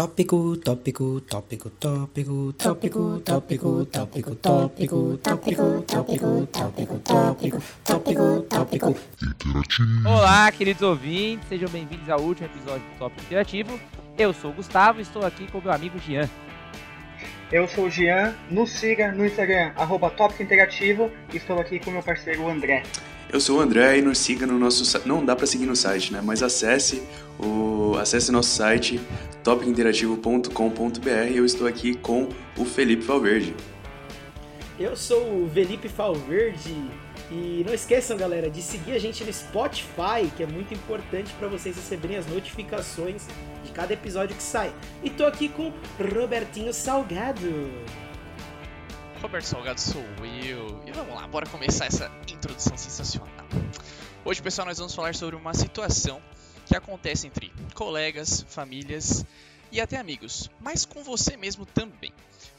Tópico, tópico, tópico, tópico, tópico, tópico, tópico, tópico, tópico, tópico, tópico, tópico, tópico, tópico. Olá, queridos ouvintes, sejam bem-vindos ao último episódio do Tópico Interativo. Eu sou o Gustavo e estou aqui com meu amigo Jean. Eu sou o Jean, nos siga no Instagram, arroba Tópico Interativo, e estou aqui com meu parceiro André. Eu sou o André e nos siga no nosso site. Não dá para seguir no site, né? Mas acesse o acesse nosso site topicinterativo.com.br. Eu estou aqui com o Felipe Valverde. Eu sou o Felipe Valverde e não esqueçam, galera, de seguir a gente no Spotify, que é muito importante para vocês receberem as notificações de cada episódio que sai. E tô aqui com Robertinho Salgado. Roberto Salgado sou eu. E vamos lá, bora começar essa introdução sensacional. Hoje, pessoal, nós vamos falar sobre uma situação que acontece entre colegas, famílias e até amigos, mas com você mesmo também.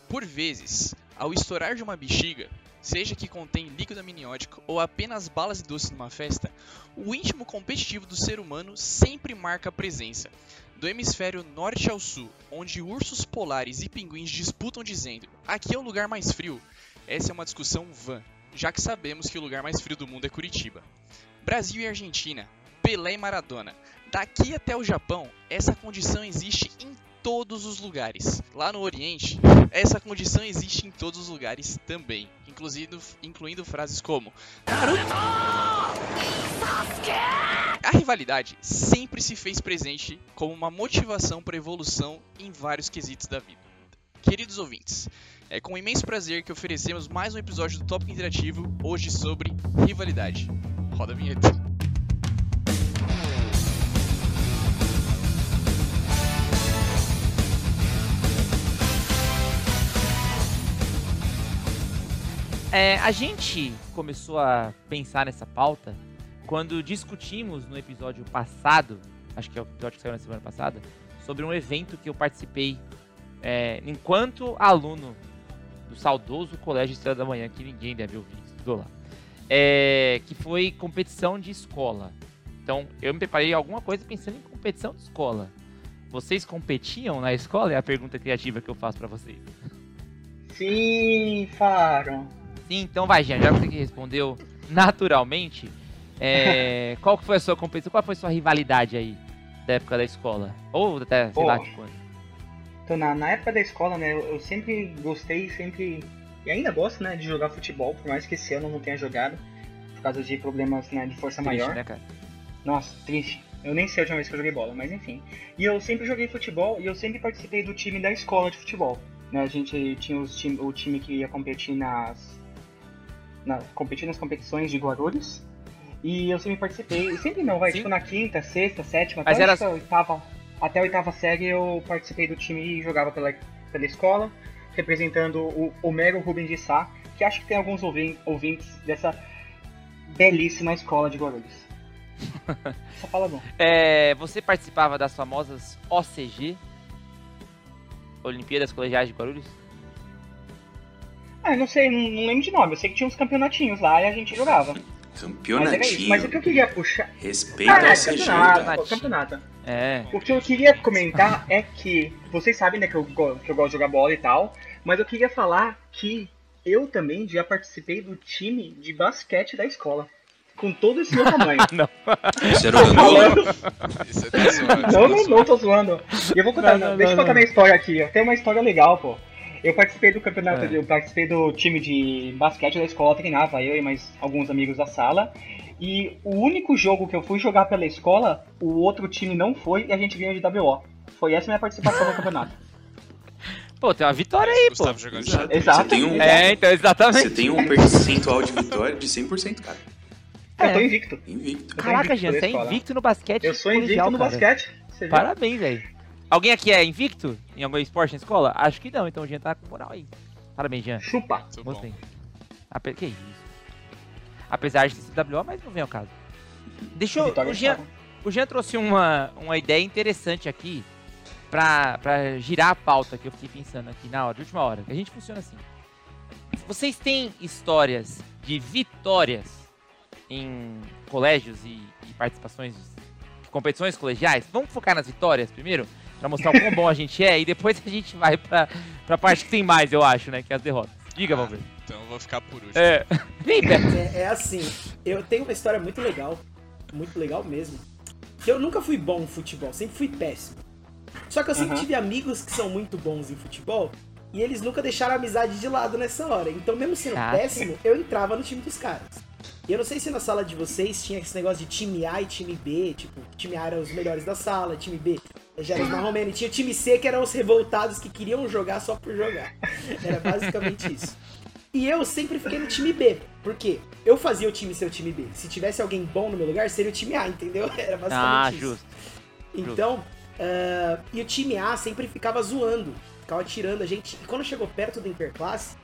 Por vezes, ao estourar de uma bexiga, seja que contém líquido amniótico ou apenas balas e doces numa festa, o íntimo competitivo do ser humano sempre marca a presença. Do hemisfério norte ao sul, onde ursos polares e pinguins disputam dizendo: aqui é o lugar mais frio, essa é uma discussão vã, já que sabemos que o lugar mais frio do mundo é Curitiba. Brasil e Argentina, Pelé e Maradona. Daqui até o Japão, essa condição existe em todos os lugares. Lá no Oriente, essa condição existe em todos os lugares também, incluindo, incluindo frases como A rivalidade sempre se fez presente como uma motivação para evolução em vários quesitos da vida. Queridos ouvintes, é com imenso prazer que oferecemos mais um episódio do Tópico Interativo, hoje sobre rivalidade. Roda a vinheta. É, a gente começou a pensar nessa pauta quando discutimos no episódio passado, acho que é o episódio que saiu na semana passada, sobre um evento que eu participei é, enquanto aluno do saudoso Colégio Estrela da Manhã, que ninguém deve ouvir, estudou lá. É, que foi competição de escola. Então, eu me preparei alguma coisa pensando em competição de escola. Vocês competiam na escola? É a pergunta criativa que eu faço para vocês. Sim, Faro. Sim, então vai, Jean, já que você que respondeu naturalmente, é, qual que foi a sua competição? Qual foi a sua rivalidade aí da época da escola? Ou até, sei lá, de quando? Então, na, na época da escola, né, eu, eu sempre gostei, sempre. E ainda gosto, né, de jogar futebol, por mais que esse ano eu não tenha jogado, por causa de problemas né, de força Triste, maior. né, cara? Nossa, triste. Eu nem sei a última vez que eu joguei bola, mas enfim. E eu sempre joguei futebol e eu sempre participei do time da escola de futebol. Né, a gente tinha os time, o time que ia competir nas, na, competir nas competições de Guarulhos. E eu sempre participei. Sempre não, vai, Sim. tipo na quinta, sexta, sétima, Mas até, era- a oitava, até a oitava série eu participei do time e jogava pela, pela escola, representando o Homero Rubens de Sá, que acho que tem alguns ouvin- ouvintes dessa belíssima escola de Guarulhos. Só fala bom. É, você participava das famosas OCG, Olimpíadas Colegiais de Guarulhos? Ah, não sei, não, não lembro de nome. Eu sei que tinha uns campeonatinhos lá e a gente jogava. Mas era isso. Campeonatinho. Mas o que eu queria puxar. Respeita Ah, é, CG, campeonato, campeonato. É. O que eu queria comentar é que. Vocês sabem, né, que eu, que eu gosto de jogar bola e tal. Mas eu queria falar que eu também já participei do time de basquete da escola. Com todo esse meu tamanho. Não. Você era o? Isso é Não, não, não tô zoando. E eu vou contar, Não, não, deixa eu contar não. minha história aqui. Tem uma história legal, pô. Eu participei do campeonato, É. eu participei do time de basquete da escola, treinava eu e mais alguns amigos da sala. E o único jogo que eu fui jogar pela escola, o outro time não foi e a gente ganhou de WO. Foi essa minha participação no campeonato. Pô, tem uma vitória aí, pô. Jogando Exato. xadrez. Exato. Você tem um, É, então, exatamente. você tem um percentual de vitória de 100%, cara. Eu tô É. invicto. Invicto. Caraca, Jean, você é invicto no basquete. Eu sou invicto colegial, no cara. basquete. Parabéns, velho. Alguém aqui é invicto em algum esporte na escola? Acho que não, então o Jean tá com moral aí. Parabéns, Jean. Chupa. Gostei. Que isso? Apesar de ser WO, mas não vem ao caso. Deixa eu... Vitória O Jean, o Jean trouxe uma, uma ideia interessante aqui pra, pra girar a pauta que eu fiquei pensando aqui na hora, de última hora. A gente funciona assim. Vocês têm histórias de vitórias em colégios e, e participações de competições colegiais? Vamos focar nas vitórias primeiro? Pra mostrar o quão bom a gente é. E depois a gente vai pra, pra parte que tem mais, eu acho, né? Que é as derrotas. Diga, Valverde. Então eu vou ficar por último. É. Vem. É, é assim, eu tenho uma história muito legal, muito legal mesmo. Que eu nunca fui bom em futebol, sempre fui péssimo. Só que eu sempre Aham. tive amigos que são muito bons em futebol e eles nunca deixaram a amizade de lado nessa hora. Então, mesmo sendo Ah. péssimo, eu entrava no time dos caras. E eu não sei se na sala de vocês tinha esse negócio de time A e time B, tipo, time A eram os melhores da sala, time B já era os e tinha o time C que eram os revoltados que queriam jogar só por jogar. Era basicamente isso. E eu sempre fiquei no time B. Por quê? Eu fazia o time ser o time B. Se tivesse alguém bom no meu lugar, seria o time A, entendeu? Era basicamente Ah, isso. justo. Então, ah, e o time A sempre ficava zoando, ficava tirando a gente. E quando chegou perto do interclasse,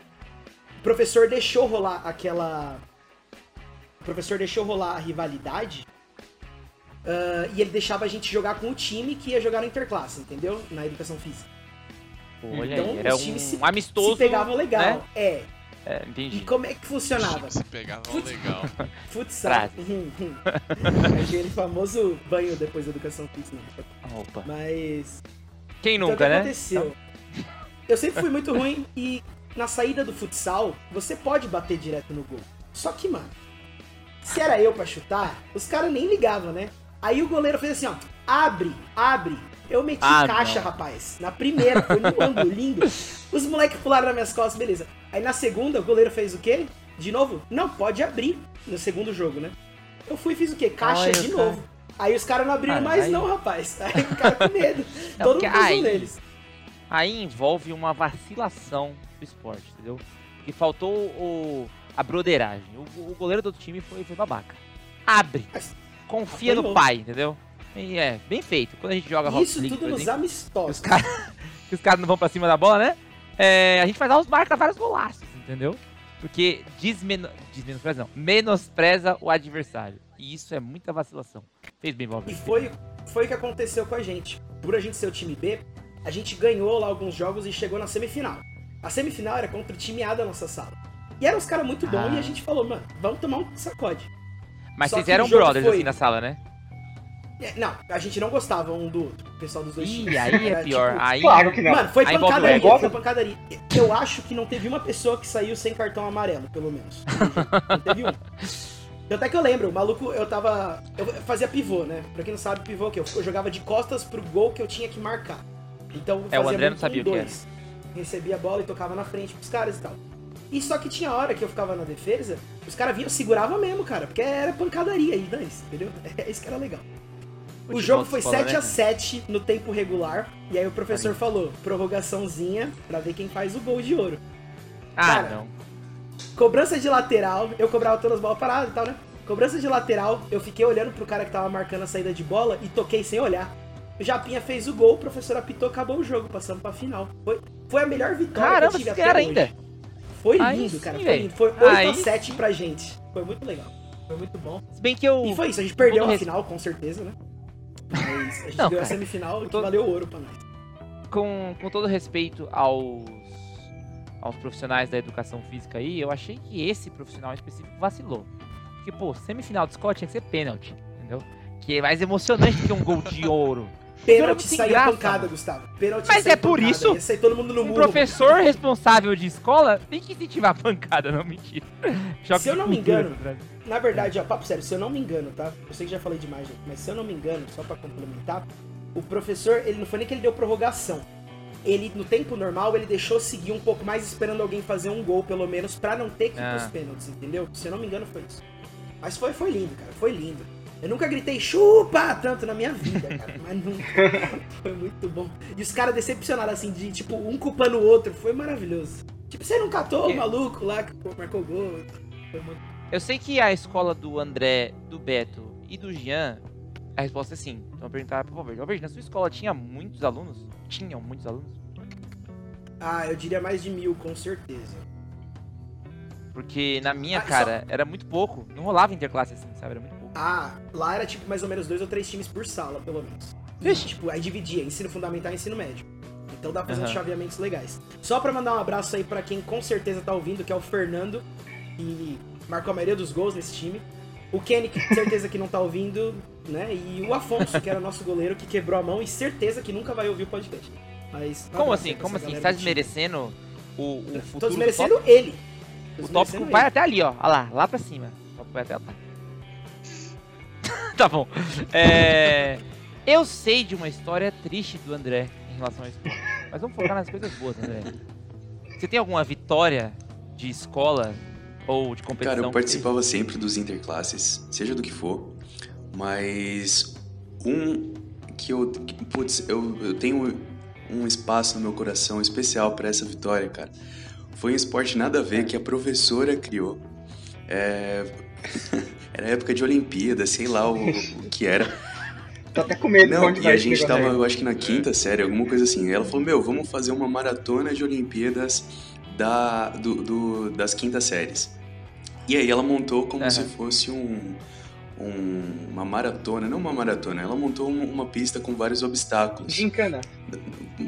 o professor deixou rolar aquela. O professor deixou rolar a rivalidade. Ah, e ele deixava a gente jogar com o time que ia jogar no interclasse, entendeu? Na educação física. Olha Então, aí, era os times um se- amistoso. Se pegavam legal. né? É. É, E entendi. como é que funcionava? Se pegava Putz. legal. Futsal. Frase. Hum, hum. Aquele famoso banho depois da educação física. Opa. Mas. Quem Então, nunca, o que né? aconteceu? Eu sempre fui muito ruim e na saída do futsal, você pode bater direto no gol. Só que, mano, se era eu pra chutar, os caras nem ligavam, né? Aí o goleiro fez assim, ó, abre, abre. Eu meti Ah, caixa, não. rapaz. Na primeira, foi no ângulo, lindo. Os moleques pularam nas minhas costas, beleza. Aí na segunda, o goleiro fez o quê? De novo? Não, pode abrir no segundo jogo, né? Eu fui e fiz o quê? Caixa Olha, de cara. novo. Aí os caras não abriram Ah, mais aí- não, rapaz. Aí o cara com medo. Não, Todo mundo aí- neles. Aí envolve uma vacilação do esporte, entendeu? Que faltou o, a broderagem. O, o goleiro do outro time foi, foi babaca. Abre. Mas Confia no apanhou. pai, entendeu? E é, bem feito. Quando a gente joga Rocket Isso League, tudo nos exemplo, amistosos. os caras que os caras não vão pra cima da bola, né? É, a gente faz os marca vários golaços, entendeu? Porque desmeno... desmenospreza não, menospreza o adversário. E isso é muita vacilação. Fez bem, E Valverde. foi, foi o que aconteceu com a gente. Por a gente ser o time B, a gente ganhou lá alguns jogos e chegou na semifinal. A semifinal era contra o time A da nossa sala. E eram os caras muito bons Ah. e a gente falou, mano, vamos tomar um sacode. Mas só vocês eram brothers foi- assim na sala, né? É, Não, a gente não gostava um do outro, o pessoal dos dois times. Ih, aí é Era, pior. tipo, Aí. Claro que não. Mano, foi Aí pancadaria, foi pancadaria. Eu acho que não teve uma pessoa que saiu sem cartão amarelo, pelo menos. Não teve um. Até que eu lembro, o maluco, eu tava. Eu fazia pivô, né? Pra quem não sabe, pivô é o quê? Eu jogava de costas pro gol que eu tinha que marcar. Então eu É, o fazia André não sabia um o que dois. Recebia a bola e tocava na frente pros caras e tal. E só que tinha hora que eu ficava na defesa, os caras vinham, seguravam mesmo, cara, porque era pancadaria aí, dane-se, entendeu? É isso que era legal. O jogo foi escola, 7 né? a 7 no tempo regular. E aí o professor falou, prorrogaçãozinha pra ver quem faz o gol de ouro. Ah, Cara, não. Cobrança de lateral, eu cobrava todas as bolas paradas e tal, né? Cobrança de lateral, eu fiquei olhando pro cara que tava marcando a saída de bola e toquei sem olhar. O Japinha fez o gol, o professor apitou, acabou o jogo, passando pra final. Foi, foi a melhor vitória Caramba, que eu tive até ganharam hoje. Foi Aí lindo, sim, cara. Foi lindo. Foi 8 Aí a 7 sim. pra gente. Foi muito legal. Foi muito bom. Se bem que eu. E foi isso, a gente perdeu todo a res- final, com certeza, né? Mas a gente Não, ganhou a semifinal que todo- valeu ouro pra nós. com, com todo respeito aos, aos profissionais da educação física aí, eu achei que esse profissional específico vacilou. Porque, pô, semifinal de Scott tinha que ser pênalti, entendeu? Que é mais emocionante que um gol de ouro. Pênalti graça, pancada. Gustavo. Pênalti Mas é por pancada, isso? Ia sair todo mundo no Um muro. professor responsável de escola tem que incentivar a pancada, não mentira. Choque Se eu não me engano. Na verdade, ó, papo sério, se eu não me engano, tá? Eu sei que já falei demais, gente, mas se eu não me engano, só pra complementar, o professor, ele não foi nem que ele deu prorrogação. Ele, no tempo normal, ele deixou seguir um pouco mais esperando alguém fazer um gol, pelo menos, pra não ter que ir Ah. pros pênaltis, entendeu? Se eu não me engano, foi isso. Mas foi, foi lindo, cara, foi lindo. Eu nunca gritei chupa tanto na minha vida, cara, mas nunca. Foi muito bom. E os caras decepcionaram, assim, de, tipo, um culpando o outro, foi maravilhoso. Tipo, você não catou É. o maluco lá que marcou gol? Foi muito Eu sei que a escola do André, do Beto e do Jean, a resposta é sim. Então eu perguntar pro Valverde. Valverde, na sua escola tinha muitos alunos? Tinham muitos alunos? Ah, eu diria mais de mil, com certeza. Porque na minha, Ah, só- cara, era muito pouco. Não rolava interclasse assim, sabe? Era muito Ah, lá era tipo mais ou menos dois ou três times por sala, pelo menos. E, Vixe. tipo, aí dividia ensino fundamental e ensino médio. Então dá pra fazer uns Aham. chaveamentos legais. Só pra mandar um abraço aí pra quem com certeza tá ouvindo, que é o Fernando, que marcou a maioria dos gols nesse time. O Kenny, que certeza que não tá ouvindo, né? E o Afonso, que era nosso goleiro, que quebrou a mão e certeza que nunca vai ouvir o podcast. Mas, Como assim? Como assim? Você tá desmerecendo o, o futuro Tô do desmerecendo ele. Tô O tópico ele. vai até ali, ó. Olha lá, lá pra cima. O tópico vai até lá. tá bom. É... Eu sei de uma história triste do André em relação à escola. Mas vamos focar nas coisas boas, André. Você tem alguma vitória de escola ou de competição? Cara, eu participava sempre dos interclasses, seja do que for, mas um que eu. que, Putz, eu, eu tenho um espaço no meu coração especial pra essa vitória, cara. Foi um esporte nada a ver que a professora criou. É, Era época de Olimpíada, sei lá o, o que era. Tô até com medo Não, e a gente tava, aí. eu acho que na quinta série, alguma coisa assim. Ela falou, meu, vamos fazer uma maratona de Olimpíadas da, do, do- das quintas séries. E aí ela montou como Aham. se fosse um, um- uma maratona, não uma maratona, ela montou um- uma pista com vários obstáculos. Gincana.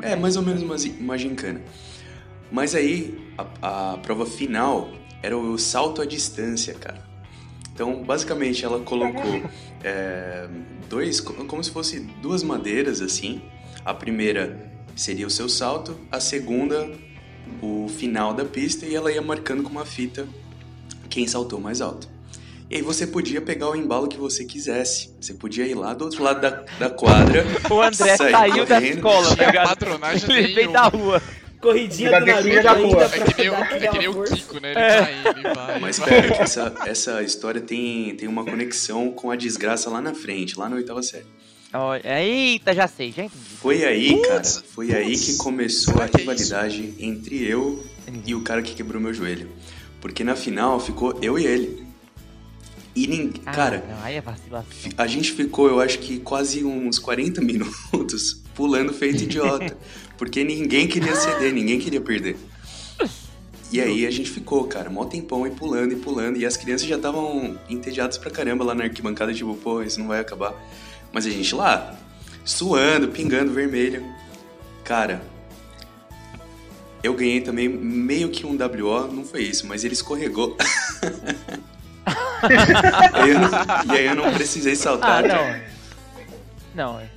É, mais ou menos uma, uma gincana. Mas aí, a, a prova final era o salto à distância, cara. Então, basicamente, ela colocou é, dois, co- como se fosse duas madeiras, assim. A primeira seria o seu salto, a segunda, o final da pista, e ela ia marcando com uma fita quem saltou mais alto. E aí você podia pegar o embalo que você quisesse. Você podia ir lá do outro lado da, da quadra. O André saiu da correndo. escola, tá ligado? patronagem Ele veio da rua. Corridinha Da do Naruto da ainda rua. pra É que nem, o- é que nem o força. Kiko, né? Ele ele vai. Mas espera, que essa, essa história tem, tem uma conexão com a desgraça lá na frente, lá na oitava série. Olha, Eita, já sei, já entendi. Foi aí, cara, Putz, foi aí putz, que começou a é rivalidade entre eu e o cara que quebrou meu joelho. Porque na final ficou eu e ele. E ninguém. Ah, cara, não, aí é a gente ficou, eu acho que quase uns 40 minutos pulando feito idiota. porque ninguém queria ceder, ninguém queria perder. E aí a gente ficou, cara, mó tempão e pulando e pulando. E as crianças já estavam entediadas pra caramba lá na arquibancada, tipo, pô, isso não vai acabar. Mas a gente lá, suando, pingando vermelho. Cara, eu ganhei também meio que um WO, não foi isso, mas ele escorregou. Aí eu não- e aí eu não precisei Ah, saltar. não. Não, é.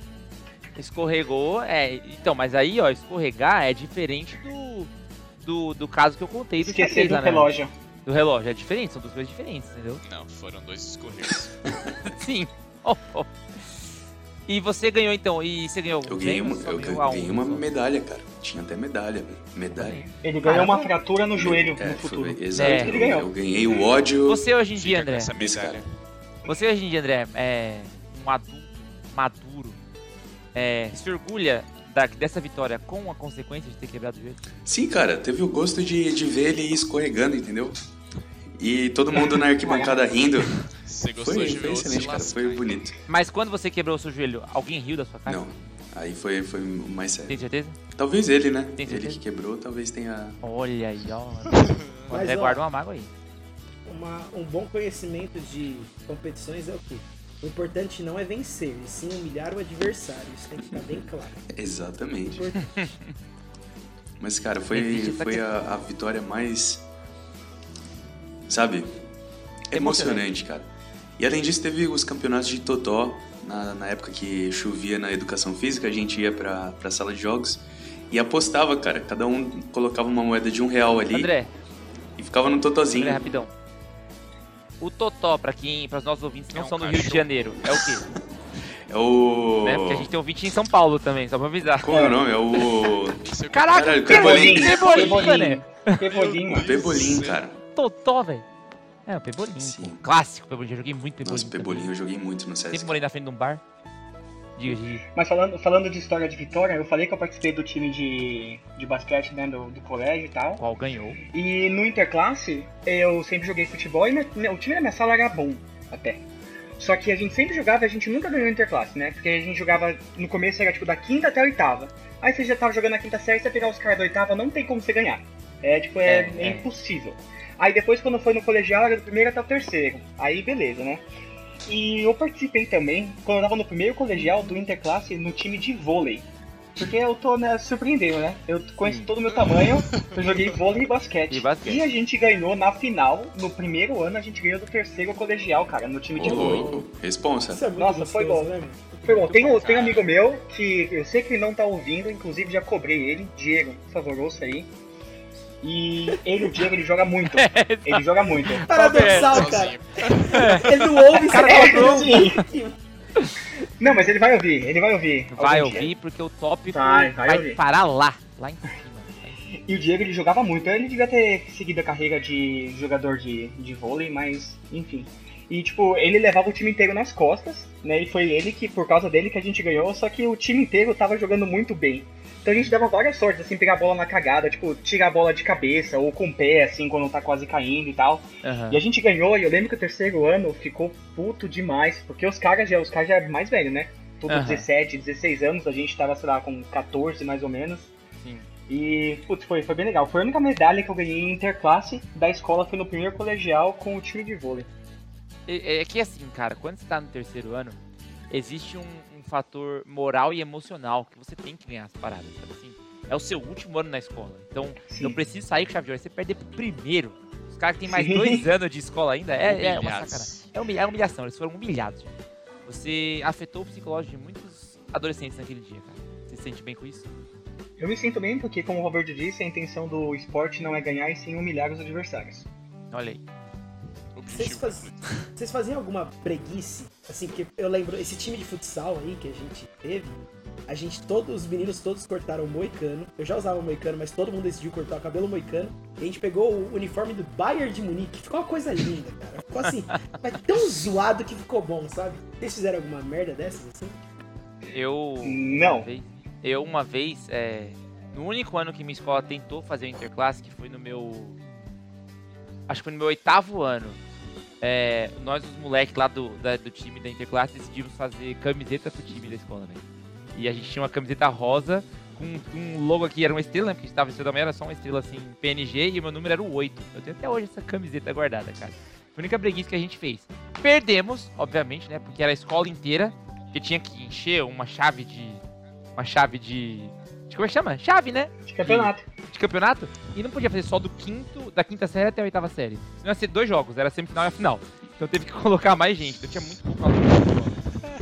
Escorregou, é. Então, mas aí, ó, escorregar é diferente do. Do, do caso que eu contei do Esquecer do né? relógio. Do relógio, é diferente, são duas coisas diferentes, entendeu? Não, foram dois escorregos. Sim. Oh, oh. E você ganhou então, e você ganhou Eu ganhei uma, eu ganhei um, uma medalha, cara. Tinha até medalha, medalha. Ele ganhou uma Caramba. fratura no joelho É, no futuro. foi, exato. É. Ele ganhou. Eu ganhei o ódio. Você hoje em dia, André, essa Esse medalha. você hoje em dia, André, é um adulto maduro, é, se orgulha da- dessa vitória com a consequência de ter quebrado o joelho? Sim, cara, teve o gosto de, de ver ele escorregando, entendeu? E todo mundo na arquibancada rindo. Você gostou Foi, de ver foi excelente, cara. lascar, Foi bonito. Mas quando você quebrou o seu joelho, alguém riu da sua cara? Não, aí foi, foi mais sério. Tem certeza? Talvez ele, né? Tem Ele certeza? que quebrou, talvez tenha. Olha aí, ó. O Mas, guarda uma mágoa aí. Uma- um bom conhecimento de competições é o quê? O importante não é vencer, e sim humilhar o adversário. Isso tem que ficar bem claro. Exatamente. Mas, cara, foi, essa foi a, a vitória mais. Sabe? Emocionante, cara. E além disso, teve os campeonatos de Totó. Na, na época que chovia na educação física, a gente ia pra, pra sala de jogos e apostava, cara. Cada um colocava uma moeda de um real ali André, e ficava no Totozinho. André, rapidão. O Totó, pra quem, para os nossos ouvintes que não É um são do Rio de. Janeiro, é o quê? É o. Né? Porque a gente tem ouvinte em São Paulo também, só pra avisar. Como é o nome? É o. Caraca, Caralho, Pebolim, Pebolim. Pebolim, Pebolim. Pebolim, O Pebolim, cara. Totó, velho. É, o Pebolim. Sim. Clássico Pebolim, já joguei muito Pebolim. Nossa, Pebolim eu joguei muito no Sempre Sesc. morei na frente de um bar. Diga, diga. Mas falando, falando de história de vitória, eu falei que eu participei do time de, de basquete né, do, do colégio e tal. Qual ganhou? E no interclasse, eu sempre joguei futebol e minha- o time da minha sala era bom, até. Só que a gente sempre jogava e a gente nunca ganhou interclasse, né? Porque a gente jogava, no começo era tipo da quinta até a oitava. Aí você já tava jogando na quinta série, você pegar os caras da oitava, não tem como você ganhar. É tipo, é, É, é é. impossível. Aí depois quando foi no colegial, era do primeiro até o terceiro. Aí beleza, né? E eu participei também, quando eu tava no primeiro colegial, do interclasse no time de vôlei. Porque eu tô né, surpreendendo, né? Eu conheço todo o meu tamanho, eu joguei vôlei e basquete. E basquete. a gente ganhou na final, no primeiro ano, a gente ganhou do terceiro colegial, cara, no time de Ô, vôlei. louco. Responsa. Isso é muito Nossa, foi gostoso, bom. né? Foi bom. Tem um, tem um amigo meu que eu sei que ele não tá ouvindo, inclusive já cobrei ele, Diego, por favor, ouça aí. E ele, o Diego, ele joga muito. Ele joga muito. Paradoxal, cara. Sozinho. Ele não ouve, Cara, você é, não mas ele vai ouvir, ele vai ouvir. Vai algum dia. ouvir porque o tópico Vai, vai, vai ouvir. parar lá, lá em cima. E o Diego, ele jogava muito. Ele devia ter seguido a carreira de jogador de, de vôlei, mas enfim. E, tipo, ele levava o time inteiro nas costas, né? E foi ele que, por causa dele, que a gente ganhou. Só que o time inteiro tava jogando muito bem. Então a gente dava várias sortes, assim, pegar a bola na cagada, tipo, tirar a bola de cabeça ou com o pé, assim, quando tá quase caindo e tal. Aham. E a gente ganhou, e eu lembro que o terceiro ano ficou puto demais, porque os caras já, os caras já eram mais velhos, né? Tudo Aham. 17, 16 anos, a gente tava, sei lá, com 14 mais ou menos. Sim. E, putz, foi, foi bem legal. Foi a única medalha que eu ganhei em interclasse da escola, foi no primeiro colegial com o time de vôlei. É, é que assim, cara, quando você tá no terceiro ano, existe um, um fator moral e emocional que você tem que ganhar as paradas, sabe assim? É o seu último ano na escola. Então, Sim. eu preciso sair com chave de ouro. Você perder pro primeiro. Os caras que têm mais Sim. dois anos de escola ainda, é, é uma sacanagem. É, humilha- é humilhação, eles foram humilhados. gente. Você afetou o psicológico de muitos adolescentes naquele dia, cara. Você se sente bem com isso? Eu me sinto bem porque, como o Roberto disse, a intenção do esporte não é ganhar e sim humilhar os adversários. Olha aí. Vocês, faz... Vocês faziam alguma preguice? Assim, porque eu lembro, esse time de futsal aí que a gente teve, a gente, todos, os meninos todos cortaram o moicano. Eu já usava o moicano, mas todo mundo decidiu cortar o cabelo moicano. E a gente pegou o uniforme do Bayern de Munique. Ficou uma coisa linda, cara. Ficou assim, mas tão zoado que ficou bom, sabe? Vocês fizeram alguma merda dessas, assim? Eu. Não. Uma vez, eu, uma vez, é, no único ano que minha escola tentou fazer o interclasse, que foi no meu. Acho que foi no meu oitavo ano. É, nós, os moleques lá do, da- do time da interclasse, decidimos fazer camiseta pro time da escola, né? E a gente tinha uma camiseta rosa com um logo aqui, era uma estrela, né? Porque a gente tava da manhã, era só uma estrela assim, PNG, e o meu número era o 8. Eu tenho até hoje essa camiseta guardada, cara. Foi a única breguice que a gente fez. Perdemos, obviamente, né? Porque era a escola inteira, que tinha que encher uma chave de. Uma chave de. De como é que chama? Chave, né? De campeonato. De campeonato. E não podia fazer só do quinto, da quinta série até a oitava série. Senão ia ser dois jogos, era semifinal e a final. Então teve que colocar mais gente. Então tinha muito pouco aluno.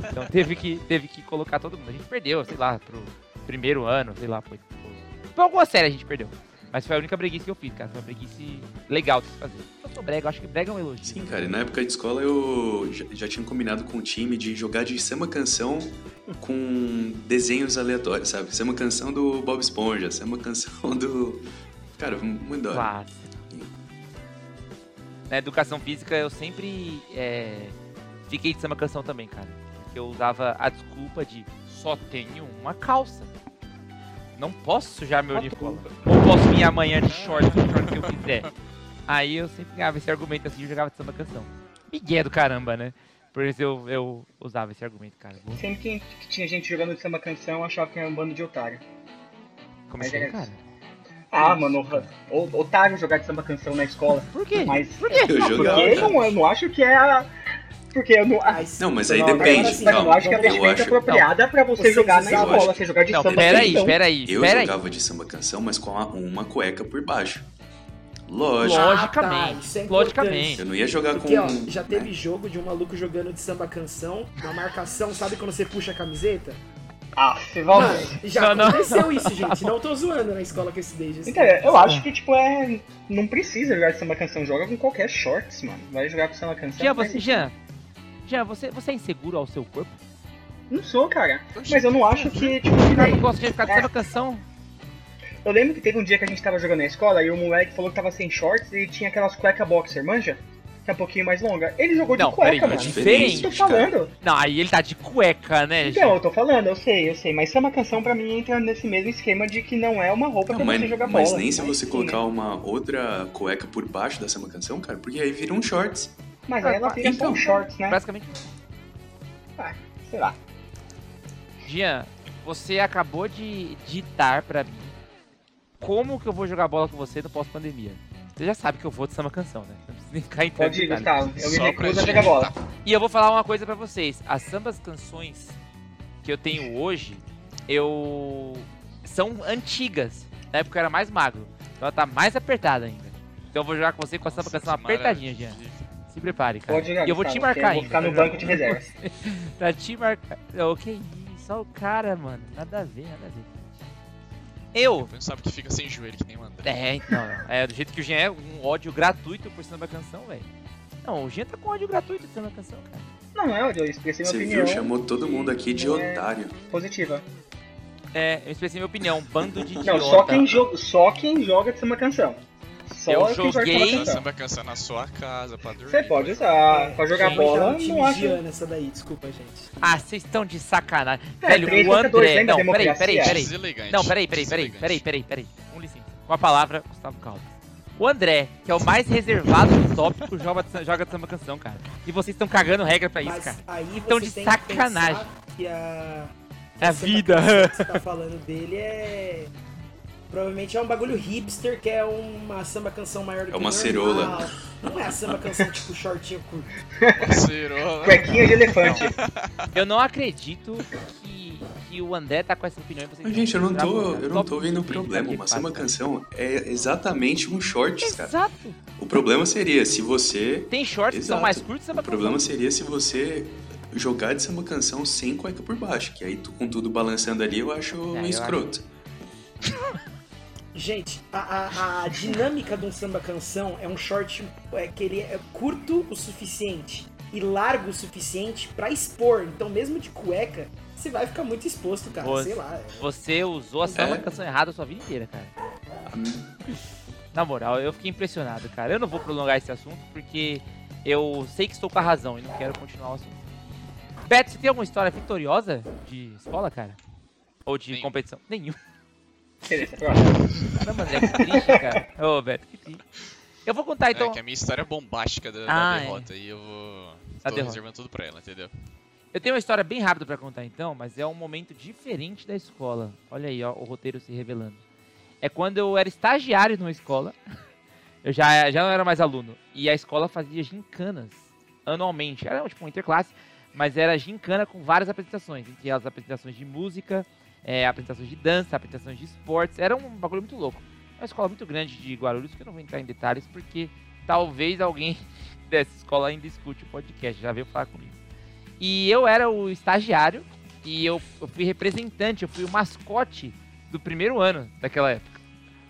Então teve que, teve que colocar todo mundo. A gente perdeu, sei lá, pro primeiro ano, sei lá, foi. Foi, foi alguma série a gente perdeu. Mas foi a única breguice que eu fiz, cara. Foi uma breguice legal de se fazer. Eu sou brega, eu acho que brega é um elogio. Sim, cara, e na época de escola eu já, já tinha combinado com o time de jogar de samba canção com desenhos aleatórios, sabe? Samba canção do Bob Esponja, samba canção do. Cara, muito da hora. Na educação física eu sempre é, fiquei de samba canção também, cara. Porque eu usava a desculpa de só tenho uma calça. Não posso sujar meu uniforme. Ou posso vir amanhã de short, o short que eu quiser. Aí eu sempre ganhava esse argumento assim e jogava de samba canção. Miguel do caramba, né? Por isso eu, eu usava esse argumento, cara. Sempre que, que tinha gente jogando de samba canção, eu achava que era um bando de otário. Como assim, é- cara? Ah, mano, o- otário jogar de samba canção na escola. Por quê? Mas Por quê? Eu porque jogava, eu não, eu não acho que é a. Porque eu não. Mas, Não, mas aí não, depende, agora sim, eu não calma. acho que é a. Eu vestimenta acho- apropriada pra você Vocês jogar na escola. Você jogar de Não, samba peraí, canção. peraí, Eu peraí. jogava de samba canção, mas com uma cueca por baixo. Lógico. Logicamente, Ah, tá, é logicamente. Eu não ia jogar Porque, com. ó, já teve né? jogo de um maluco jogando de samba canção, uma marcação, sabe quando você puxa a camiseta? Ah, você vai. Mano, já Não, não. aconteceu isso, gente. Não tô zoando na escola com esse desde. assim. Então, eu acho que, tipo, é. Não precisa jogar de samba canção, joga com qualquer shorts, mano. Vai jogar com samba canção. Jean, você. Jean, Jean, você, você é inseguro ao seu corpo? Não sou, cara. Mas eu não acho que, tipo, que Você nem- não gosta de ficar É. canção? Eu lembro que teve um dia que a gente tava jogando na escola e o moleque falou que tava sem shorts e tinha aquelas cueca boxer, manja? Que é um pouquinho mais longa. Ele jogou de Não, cueca, peraí, é mano. diferente, tô falando. Não, aí ele tá de cueca, né, Então, Jean? eu tô falando, eu sei, eu sei. Mas samba canção pra mim entra nesse mesmo esquema de que não é uma roupa Não, pra mas, você jogar mas bola. nem se Mas você sim, colocar né? uma outra cueca por baixo da samba canção, cara, porque aí vira um shorts. Mas aí ela fica Então, com shorts, né? Basicamente. Ah, sei lá. Jean, você acabou de ditar pra mim como que eu vou jogar bola com você no pós-pandemia. Você já sabe que eu vou de samba canção, né? Não precisa nem ficar entrando Pode ir. Gustavo. Eu me recuso a jogar bola. tá. E eu vou falar uma coisa pra vocês. As sambas canções que eu tenho hoje eu. São antigas. Na época eu era mais magro. Então ela tá mais apertada ainda. Então eu vou jogar com você com essa Nossa, canção apertadinha, Jean. Se prepare, cara. Pode jogar, e eu vou te marcar eu vou ainda. ficar no pra banco de reservas. pra te marcar. Ô, que isso, só o cara, mano. Nada a ver, nada a ver. Eu. Não sabe que fica sem joelho, que nem o André. É, então. É, do jeito que o Jean é um ódio gratuito por cima da canção, velho. Não, o Jean tá com ódio gratuito por cima da canção, cara. Não, é ódio, eu expressei minha Você opinião. viu? Chamou todo mundo aqui de Não é otário. Positiva. É, eu expressei minha opinião. Bando de Não, idiota. só quem, joga, só quem joga de samba canção. Só Eu joguei- samba Essa canção. samba canção na sua casa pra dormir. Você pode usar. Pra jogar Gente, bola, time não acho. Giana essa daí, desculpa, gente. Ah, vocês estão de sacanagem. É, Velho, o André. Não, peraí, peraí, peraí. Não, peraí, peraí, peraí, peraí, peraí, peraí. Um licença. Com a palavra, Gustavo Caldas. O André, que é o mais reservado do tópico, joga, joga samba canção, cara. E vocês estão cagando regra pra isso, Mas cara. aí Tão vocês de sacanagem. que a... É a vida. canção que você tá falando dele é... Provavelmente é um bagulho hipster, que é uma samba canção maior do que É uma o cerola. normal. Não é a samba canção tipo shortinho curto. Parceiro. Cuequinha de elefante. Eu não acredito que, que o André tá com essa opinião. e vocês Mas, gente, eu não tô, eu não tô vendo o problema. Uma samba canção é exatamente um shorts, cara. Exato. O problema seria se você. Tem shorts que são mais curtos e O samba problema canção. seria se você jogar de samba canção sem cueca por baixo. Que aí, tu- com tudo balançando ali, eu acho eu um acho- escroto. Gente, a, a- a dinâmica de um samba canção é um short é, que ele é curto o suficiente e largo o suficiente pra expor. Então, mesmo de cueca, você vai ficar muito exposto, cara. Você- Sei lá. Você usou a samba É. canção errada a sua vida inteira, cara. Na moral, eu fiquei impressionado, cara. Eu não vou prolongar esse assunto porque eu sei que estou com a razão e não quero continuar o assunto. Beto, você tem alguma história vitoriosa de escola, cara? Ou de Nenhum. competição? Nenhum. Beleza, próximo. Caramba, André, que triste, cara. Ô, Beto, que triste. Eu vou contar então. É que a minha história é bombástica da, Ah, da é. derrota e eu vou. A Tô derrota. reservando tudo pra ela, entendeu? Eu tenho uma história bem rápida pra contar então, mas é um momento diferente da escola. Olha aí, ó, o roteiro se revelando. É quando eu era estagiário numa escola. Eu já, já não era mais aluno. E a escola fazia gincanas anualmente. Era tipo um interclasse, mas era gincana com várias apresentações. Entre elas apresentações de música, é, apresentações de dança, apresentações de esportes. Era um bagulho muito louco. É uma escola muito grande de Guarulhos, que eu não vou entrar em detalhes, porque talvez alguém dessa escola ainda escute o podcast, já veio falar comigo. E eu era o estagiário e eu, eu fui representante, eu fui o mascote do primeiro ano daquela época.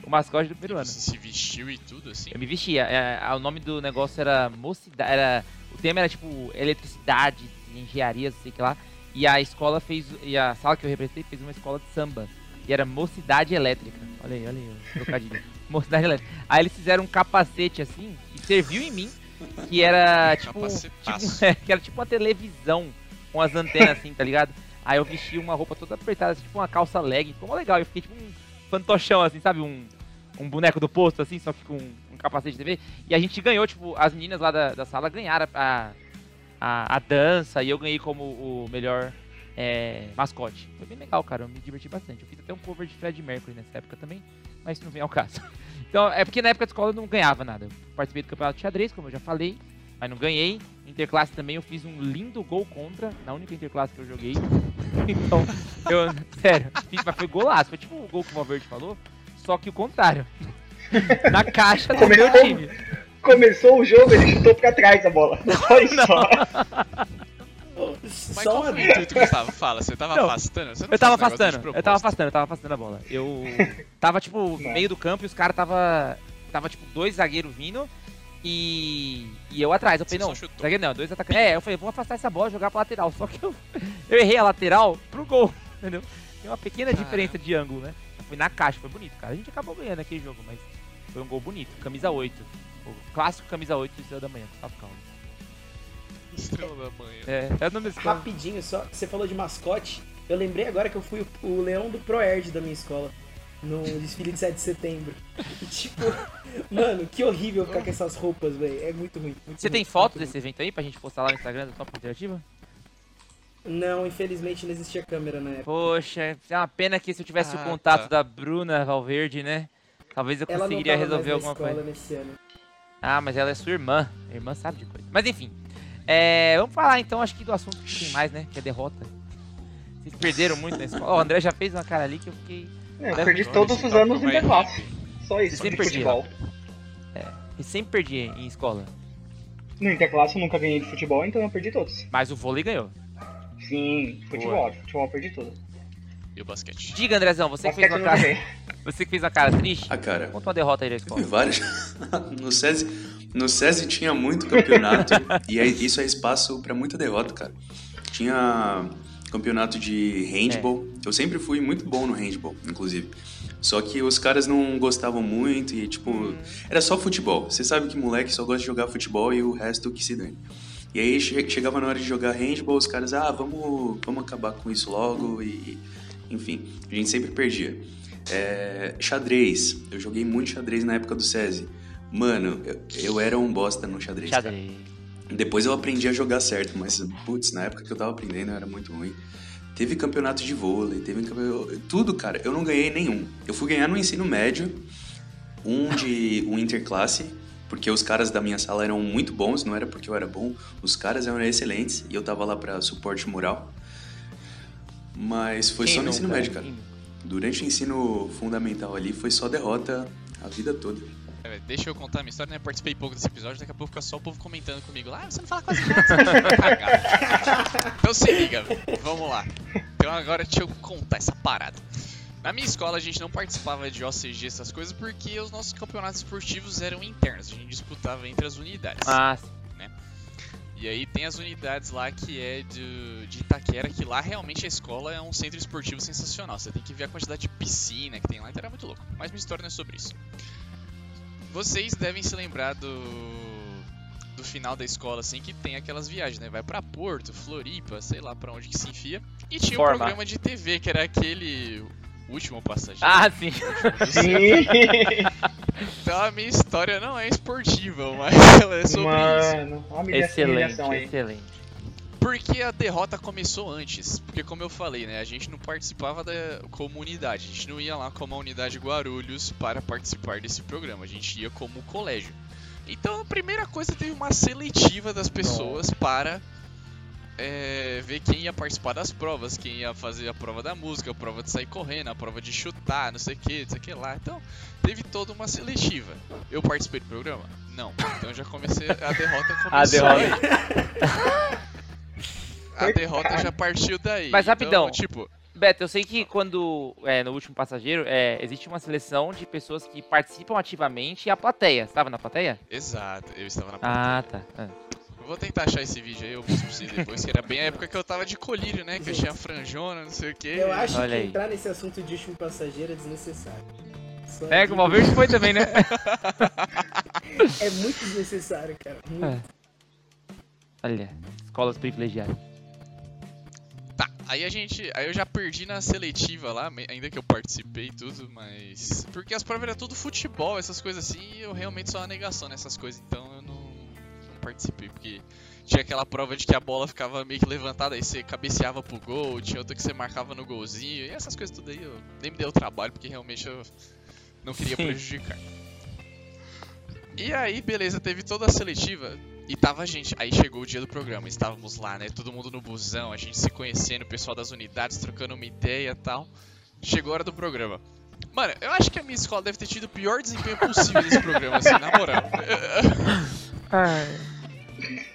O mascote do primeiro ano. Você se vestiu e tudo assim? Eu me vestia. é, o nome do negócio era mocidade. Era, o tema era tipo eletricidade, engenharia, sei que lá. E a escola fez. E a sala que eu representei fez uma escola de samba. E era mocidade elétrica. Olha aí, olha aí, trocadilho. mocidade elétrica. Aí eles fizeram um capacete assim e serviu em mim. Que era tipo. Tipo é, que era tipo uma televisão com as antenas assim, tá ligado? Aí eu vesti uma roupa toda apertada, assim, tipo uma calça leg. Ficou legal. Eu fiquei tipo um fantochão, assim, sabe? Um, um boneco do posto, assim, só que com um capacete de TV. E a gente ganhou, tipo, as meninas lá da, da sala ganharam a, a, a dança e eu ganhei como o melhor é, mascote. Foi bem legal, cara. Eu me diverti bastante. Eu fiz até um cover de Fred Mercury nessa época também, mas isso não vem ao caso. Então, é porque na época da escola eu não ganhava nada. Eu participei do campeonato de xadrez, como eu já falei, mas não ganhei. Interclasse também eu fiz um lindo gol contra, na única interclasse que eu joguei. Então, eu, sério, fiz, mas foi golaço. Foi tipo o gol que o Valverde falou, só que o contrário. Na caixa do meu Começou- time. Começou o jogo, ele chutou pra trás a bola. Olha só. Mas Só qual foi o intuito, Gustavo? Fala, você tava Não, afastando? Você não Eu tava afastando, eu tava afastando, eu tava afastando a bola. Eu tava, tipo, no meio do campo e os caras tava. Tava, tipo, dois zagueiros vindo e. E eu atrás. Eu falei, não, zagueiro não, dois atacantes. É, eu falei, vou afastar essa bola e jogar pra lateral. Só que eu, eu errei a lateral pro gol, entendeu? Tem uma pequena Caramba. diferença de ângulo, né? Fui na caixa, foi bonito, cara. A gente acabou ganhando aquele jogo, mas foi um gol bonito. Camisa 8. O clássico camisa 8 do Estrela da Manhã, Gustavo Caldas. Estrela da manhã. É, é o nome da escola. Rapidinho, só você falou de mascote. Eu lembrei agora que eu fui o, o leão do Proerd da minha escola. No desfile de 7 de setembro. E, tipo, mano, que horrível ficar com essas roupas, velho. É muito ruim. muito Você ruim, tem foto ruim. desse evento aí pra gente postar lá no Instagram do Top Interativa? Não, infelizmente não existia câmera na época. Poxa, é uma pena que se eu tivesse Ah, o contato tá. da Bruna Valverde, né? Talvez eu Ela não conseguiria tava resolver mais na alguma escola coisa. nesse ano. Ah, mas ela é sua irmã. A irmã sabe de coisa. Mas enfim. É, vamos falar então, acho que do assunto que tem mais, né? Que é derrota. Vocês perderam muito na escola. Ó, o André já fez uma cara ali que eu fiquei. É, eu perdi todos os toque anos interclasse. render. Só isso, Você de sempre futebol. Eu sempre perdi em escola. No interclasse eu nunca ganhei de futebol, então eu perdi todos. Mas o vôlei ganhou. Sim, futebol, de futebol eu perdi tudo. E o basquete? Diga, Andrezão, você que fez Basquete eu uma cara. Você que fez uma cara triste. Ah, cara, Conta uma derrota aí teve várias. no SESI, no SESI tinha muito campeonato e aí isso é espaço pra muita derrota, cara. Tinha campeonato de handball. Eu sempre fui muito bom no handball, inclusive. Só que os caras não gostavam muito e, tipo, era só futebol. Você sabe que moleque só gosta de jogar futebol e o resto que se dane. E aí che- chegava na hora de jogar handball, os caras, ah, vamos, vamos acabar com isso logo e. Enfim, a gente sempre perdia. É, xadrez. Eu joguei muito xadrez na época do SESI. Mano, eu, eu era um bosta no xadrez. cara. Xadrez. Depois eu aprendi a jogar certo, mas, putz, na época que eu tava aprendendo eu era muito ruim. Teve campeonato de vôlei, teve campeonato... Tudo, cara. Eu não ganhei nenhum. Eu fui ganhar no ensino médio, um de um interclasse, porque os caras da minha sala eram muito bons, não era porque eu era bom. Os caras eram excelentes e eu tava lá pra suporte moral. Mas foi Quem só no ensino médio, cara. Durante o ensino fundamental ali, foi só derrota a vida toda. É, deixa eu contar a minha história, né? Participei pouco desse episódio, daqui a pouco fica só o povo comentando comigo lá. Ah, você não fala quase nada, você cagar. Então se liga, vamos lá. Então agora deixa eu contar essa parada. Na minha escola a gente não participava de OCG, essas coisas, porque os nossos campeonatos esportivos eram internos. A gente disputava entre as unidades. Ah, sim. E aí tem as unidades lá que é de, de Itaquera, que lá realmente a escola é um centro esportivo sensacional. Você tem que ver a quantidade de piscina que tem lá, então era muito louco. Mas minha história não é sobre isso. Vocês devem se lembrar do do final da escola assim que tem aquelas viagens, né? Vai pra Porto, Floripa, sei lá pra onde que se enfia. E tinha um Forma. programa de TV que era aquele último passageiro. Ah, sim. Sim! Então a minha história não é esportiva, mas ela é sobre isso. Mano, humilha- Excelente, excelente. Porque a derrota começou antes. Porque como eu falei, né? A gente não participava da comunidade. A gente não ia lá como a unidade Guarulhos para participar desse programa. A gente ia como colégio. Então a primeira coisa teve uma seletiva das pessoas para é, ver quem ia participar das provas, quem ia fazer a prova da música, a prova de sair correndo, a prova de chutar, não sei o que, não sei o que lá. Então teve toda uma seletiva. Eu participei do programa? Não. Então já comecei. A derrota começou A derrota. A derrota já partiu daí. Mas Então, rapidão. tipo, Beto, eu sei que quando, é, no último passageiro, é, existe uma seleção de pessoas que participam ativamente e a plateia. Você tava na plateia? exato, eu estava na Ah, tá. Ah. Eu vou tentar achar esse vídeo aí, eu pra vocês depois, que era bem a época que eu tava de colírio, né? Que eu tinha franjona, não sei o que. Eu acho Olha que aí. entrar nesse assunto de último passageiro é desnecessário. Só É, que o Valverde foi também, né? É muito desnecessário, cara. Muito. É. Olha, escolas privilegiadas. Tá, aí a gente. Aí eu já perdi na seletiva lá, ainda que eu participei e tudo, mas. Porque as provas eram tudo futebol, essas coisas assim, e eu realmente sou uma negação nessas coisas, então participei, porque tinha aquela prova de que a bola ficava meio que levantada, aí você cabeceava pro gol, tinha outra que você marcava no golzinho, e essas coisas tudo aí eu nem me deu trabalho, porque realmente eu não queria Sim. prejudicar. E aí, beleza, teve toda a seletiva. E tava a gente, aí chegou o dia do programa, estávamos lá, né? Todo mundo no busão, a gente se conhecendo, o pessoal das unidades trocando uma ideia e tal. Chegou a hora do programa. Mano, eu acho que a minha escola deve ter tido o pior desempenho possível nesse programa, assim, na moral.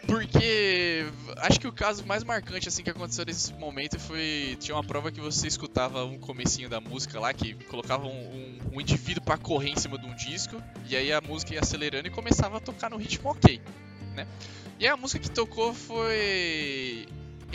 Porque acho que o caso mais marcante assim que aconteceu nesse momento foi tinha uma prova que você escutava um comecinho da música lá que colocava um, um- um indivíduo pra correr em cima de um disco e aí a música ia acelerando e começava a tocar no ritmo ok, né? E a música que tocou foi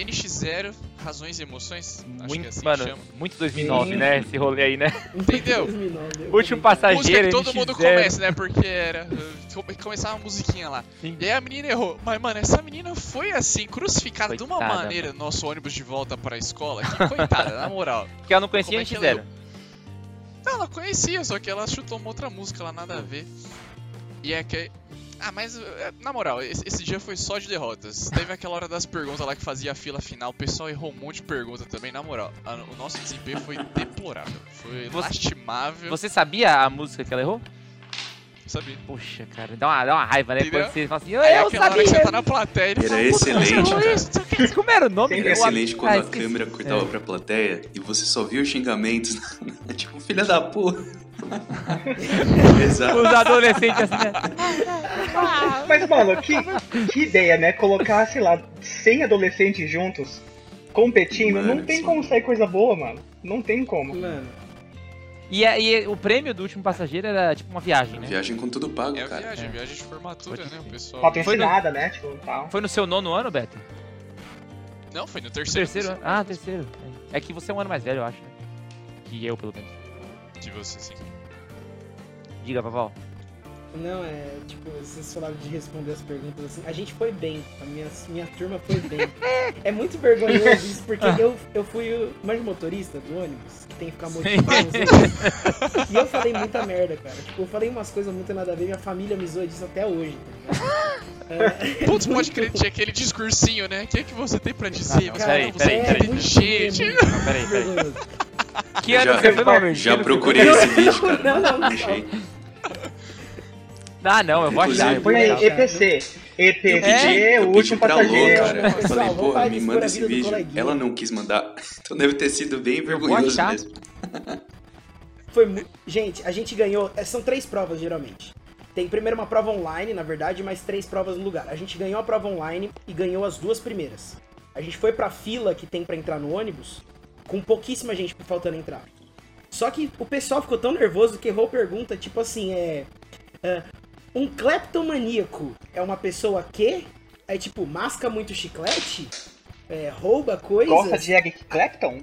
NX0, Razões e Emoções, acho que é Muito, assim que mano, chama. muito 2009, né? Esse rolê aí, né? Entendeu? 2009, eu Último passageiro. música que todo mundo NX0. começa, né? Porque era. come- Começava uma musiquinha lá. Sim. E aí a menina errou. Mas, mano, essa menina foi assim, crucificada de uma Coitada, maneira no nosso ônibus de volta pra escola. Que coitada, na moral. Porque ela não conhecia Como é que NX0. ela- Não, ela conhecia, só que ela chutou uma outra música lá, nada a ver. E é que. Ah, mas é, na moral, esse, esse dia foi só de derrotas. Teve aquela hora das perguntas lá que fazia a fila final, o pessoal errou um monte de pergunta também, na moral. a- o nosso desempenho foi deplorável. Foi Você- lastimável. Você sabia a música que ela errou? sabia. Poxa, cara, dá uma, dá uma raiva, né? Entendeu? Quando você fala assim, eu, Aí eu aquela hora sabia. que você tá na plateia, ele Era fala, "Puta, excelente, cara. isso, não sei o quê." Como era o nome? É Eu- excelente quando Ah, a câmera cortava É. pra plateia e você só via os xingamentos. tipo, filha da porra. Exato. Os adolescentes assim, né? Mas, mano, que, que ideia, né? Colocar, sei lá, 100 adolescentes juntos competindo. Mano, não tem sim. como sair coisa boa, mano. Não tem como. Mano, E, a- e o prêmio do último passageiro era tipo uma viagem, né? Viagem com tudo pago, É cara. viagem, É. viagem de formatura, Pode né? O pessoal. Patrocinada, né? Tipo, tal. Foi no seu nono ano, Beto? Não, foi no terceiro. Terceiro ano? Ah, terceiro. É que você é um ano mais velho, eu acho, né? Que eu, pelo menos. De você, sim. Diga, Paval. não, é tipo, vocês falaram de responder as perguntas assim. A gente foi bem, a minha, minha turma foi bem. É muito vergonhoso isso, porque eu, eu fui o mais motorista do ônibus, que tem que ficar motivando os outros. E eu falei muita merda, cara. Tipo, eu falei umas coisas muito nada a ver, minha família me zoa disso até hoje, tá ligado? Putz, pode crer, tinha aquele discursinho, né? O que é que você tem pra dizer? não, Você peraí, não, você peraí, é peraí. Não, peraí, peraí. Que ano Já- você foi, Já procurei esse vídeo, cara. Não, não, não. Achei. Ah, não, eu vou achar. Põe aí. EPC. Eu EPC, pedi, eu o pedi último pra Lô, passageiro. cara. Eu Pessoal, falei, vamos porra, me manda esse vídeo. Ela não quis mandar. Então deve ter sido bem vou vergonhoso achar. mesmo. Foi mu- Gente, a gente ganhou. é, São três provas geralmente. Tem primeiro uma prova online, na verdade, mais três provas no lugar. A gente ganhou a prova online e ganhou as duas primeiras. A gente foi pra fila que tem pra entrar no ônibus, com pouquíssima gente faltando entrar. Só que o pessoal ficou tão nervoso que errou pergunta, tipo assim, é. é, um cleptomaníaco é uma pessoa que. É tipo, masca muito chiclete? É, rouba coisas? Gosta de Eric Clapton?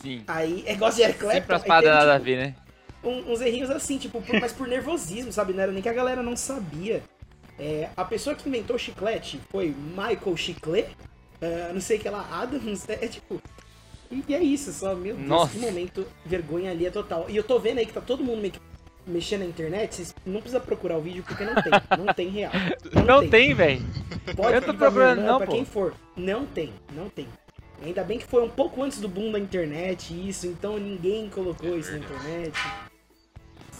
Sim. Aí é gosta de Eric Clapton. Sempre as paradas a tipo, ver, né? um- uns errinhos assim, tipo, por- mas por nervosismo, sabe? Não era nem que a galera não sabia. É, a pessoa que inventou o chiclete foi Michael Chiclet, é, não sei o que lá, Adams, é, é tipo. E é isso, só, meu Deus, Nossa. que momento, vergonha ali é total. E eu tô vendo aí que tá todo mundo meio que mexendo na internet, vocês não precisa procurar o vídeo porque não tem, não tem real. Não tem, velho. Pode Eu tô procurando, não, pra pô. quem for. Não tem, não tem. Ainda bem que foi um pouco antes do boom da internet isso, então ninguém colocou isso na internet.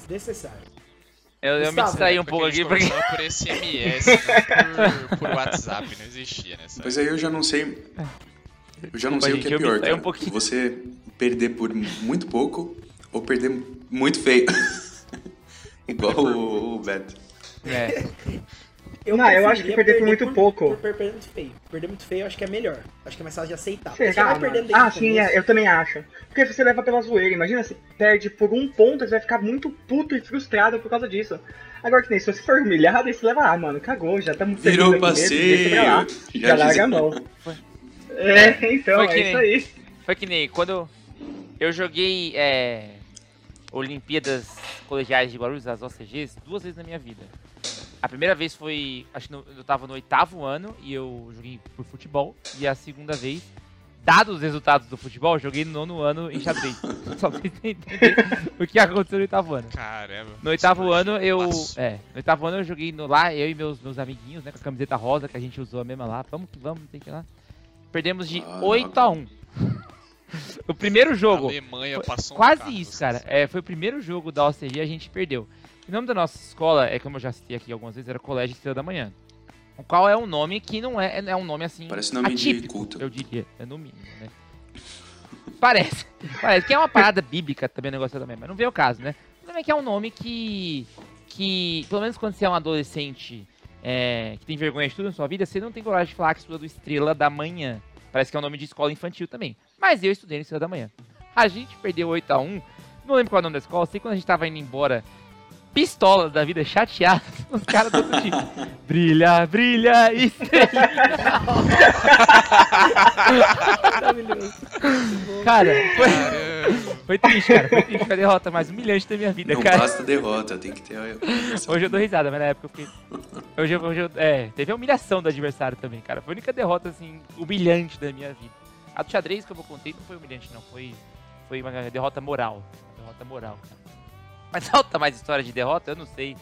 Desnecessário. Eu, eu me distraí um Porque pouco aqui porque. por SMS, né? por, por WhatsApp, não existia nessa. Mas aí eu já não sei. Eu já não Desculpa, sei o gente, que é pior, um cara. pouquinho. Você perder por muito pouco ou perder muito feio. Igual o, o Beto. É. Eu Não, eu acho que perder por muito pouco. Por, por perder muito feio. Perder muito feio eu acho que é melhor. Acho que é mais fácil de aceitar. Será, Você vai perdendo Ah, o sim, é, eu também acho. Porque você leva pela zoeira. Imagina se perde por um ponto, você vai ficar muito puto e frustrado por causa disso. Agora que nem se você for humilhado, aí você leva, ah, mano, cagou, já estamos Virou passeio. Já, já larga a mão. É, então, Foi que é nem- isso aí. Foi que nem quando eu joguei é, Olimpíadas Colegiais de Guarulhos, as OCGs, duas vezes na minha vida. A primeira vez foi, acho que no- eu tava no oitavo ano e eu joguei por futebol. E a segunda vez, dados os resultados do futebol, eu joguei no nono ano em xadrez. Só pra vocês entenderem o que aconteceu no oitavo ano. Caramba. No oitavo ano eu. Passo. É, no oitavo ano eu joguei no, lá, eu e meus, meus amiguinhos, né? Com a camiseta rosa que a gente usou a mesma lá. Vamos que vamos, não sei o que lá. Perdemos de Ah, 8 a 1 O primeiro A jogo. Alemanha Foi passou um Quase carro, isso, cara. É, foi o primeiro jogo da OCG e a gente perdeu. O nome da nossa escola, é como eu já citei aqui algumas vezes, era Colégio Estrela da Manhã. O qual é um nome que não é, é um nome assim. Parece nome de atípico, culto. Eu diria, é no mínimo, né? Parece. Parece que é uma parada bíblica também o negócio também, mas não vê o caso, né? O problema é que é um nome que. que, pelo menos quando você é um adolescente é, que tem vergonha de tudo na sua vida, você não tem coragem de falar que estuda do Estrela da Manhã. Parece que é um nome de escola infantil também. Mas eu estudei no Estrela da Manhã. A gente perdeu 8x1. Não lembro qual é o nome da escola. Sei quando a gente tava indo embora, pistola da vida, chateado, os caras do outro time. Brilha, brilha, estrela. Maravilhoso. Cara, foi, foi triste, cara. Foi triste. Foi a derrota mais humilhante da minha vida, Não cara. basta derrota, tem que ter. Hoje eu dou risada, mas na época eu fiquei. Hoje, hoje eu- é, teve a humilhação do adversário também, cara. Foi a única derrota, assim, humilhante da minha vida. A do xadrez que eu vou contei não foi humilhante, não. Foi, foi uma derrota moral. Uma derrota moral, cara. Mas falta mais história de derrota? Eu não sei.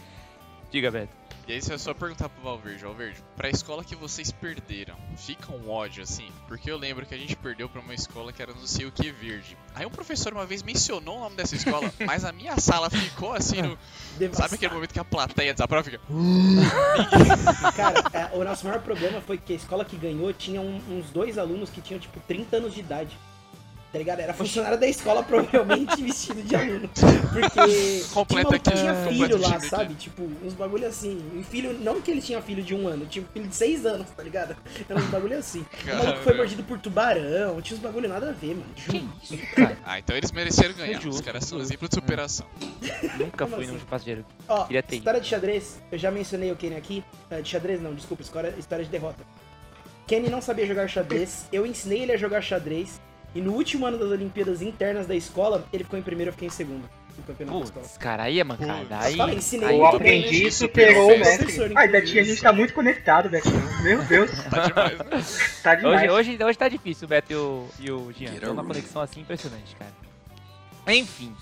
Diga, Beto. E aí, eu só perguntar pro Valverde, Valverde, pra escola que vocês perderam, fica um ódio assim? Porque eu lembro que a gente perdeu pra uma escola que era não sei o que verde. Aí um professor uma vez mencionou o nome dessa escola, mas a minha sala ficou assim no. Sabe aquele momento que a plateia desaprova fica. Cara, é, o nosso maior problema foi que a escola que ganhou tinha um- uns dois alunos que tinham, tipo, 30 anos de idade. Tá ligado? Era funcionário da escola, provavelmente vestido de aluno. Porque Completa tinha, aqui, tinha filho lá, time sabe? Tipo, uns bagulho assim. E filho, não que ele tinha filho de um ano, tinha um filho de seis anos, tá ligado? Era uns bagulho assim. O maluco foi mordido por tubarão, tinha uns bagulho nada a ver, mano. Que Juro. isso, cara? Ah, então eles mereceram ganhar. Os justo, caras são um justo. exemplo de superação. Nunca fui assim? num passageiro. Ó, história de xadrez, eu já mencionei o Kenny aqui. Ah, de xadrez não, desculpa, história, história de derrota. Kenny não sabia jogar xadrez, eu ensinei ele a jogar xadrez. E no último ano das Olimpíadas internas da escola, ele ficou em primeiro, eu fiquei em segundo. No campeonato da escola. Putz, cara, aí é mancada. Aí, Fala, ensinei aí, O aprendiz bem, superou o superou o mestre. Ai. Betinho, a gente tá muito conectado, Betinho. Meu Deus, Tá demais, né? tá demais. Hoje, hoje, hoje tá difícil o Beto e o, e o Jean. Tem uma conexão assim impressionante, cara. Enfim.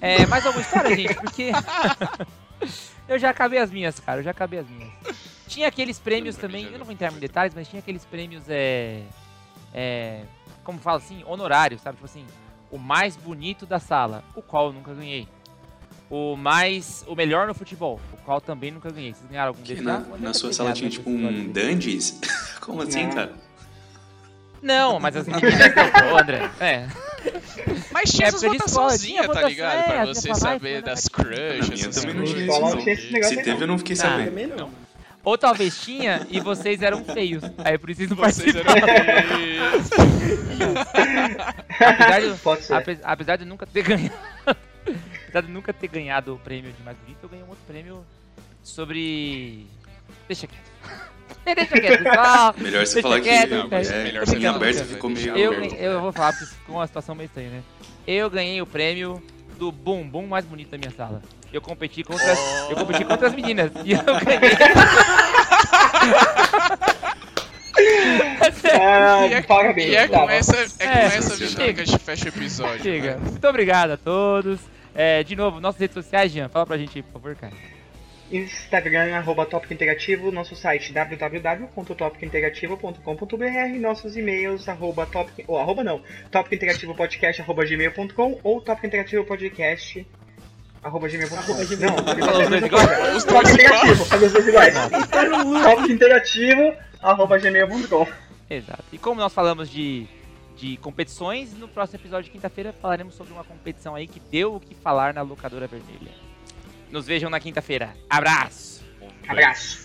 É, mais alguma história, gente? Porque eu já acabei as minhas, cara. Eu já acabei as minhas. Tinha aqueles prêmios também, eu não vou entrar em detalhes, mas tinha aqueles prêmios, é. É. Como fala assim? Honorários, sabe? Tipo assim, o mais bonito da sala, o qual eu nunca ganhei. O mais. O melhor no futebol, o qual também nunca ganhei. Vocês ganharam algum desses? na, Ah, eu na sua sala tinha tipo um dandies? Como assim, cara? Não, mas as meninas. Ô, André. É. Mas tinha É essas tinha tá ligado? é, pra você saber das falar. crush, Na minha essas também não tinha isso, Se aí, teve, eu não fiquei Ah, sabendo. Também não. Ou talvez tinha e vocês eram feios. Aí por isso vocês não Vocês participaram. eram Apesar de, Pode ser. ape- apesar de nunca ter ganhado. apesar de nunca ter ganhado o prêmio de mais bonito, eu ganhei um outro prêmio sobre. Deixa quieto. Deixa quieto, pessoal. Melhor você falar que quieto, é, cara. é, Melhor Tô você aberto ficou meio Eu, aberto. eu vou falar porque ficou uma situação meio estranha, né? Eu ganhei o prêmio do bumbum mais bonito da minha sala. Eu competi contra, as- eu competi contra as meninas e eu ganhei. Ah, E é, parabéns. e é tá com bom. essa, é com É, essa que a gente fecha o episódio. Chega. né? Muito obrigado a todos. É, de novo, nossas redes sociais, Jean, fala pra gente aí, por favor, cara. Instagram, arroba Tópico Interativo, nosso site www.topicointerativo.com.br, nossos e-mails, arroba Tópico, ou arroba não, tópicointerativopodcast, arroba gmail.com ou tópicointerativopodcast, arroba gmail.com. Arroba gmail. Não, Falou os dois iguais? coisa. Os dois iguais. Interativo, fazer os dois iguais. Tá. Tópico Interativo, arroba gmail.com. Exato. E como nós falamos de, de competições, no próximo episódio de quinta-feira falaremos sobre uma competição aí que deu o que falar na locadora vermelha. Nos vejam na quinta-feira. Abraço! Abraço.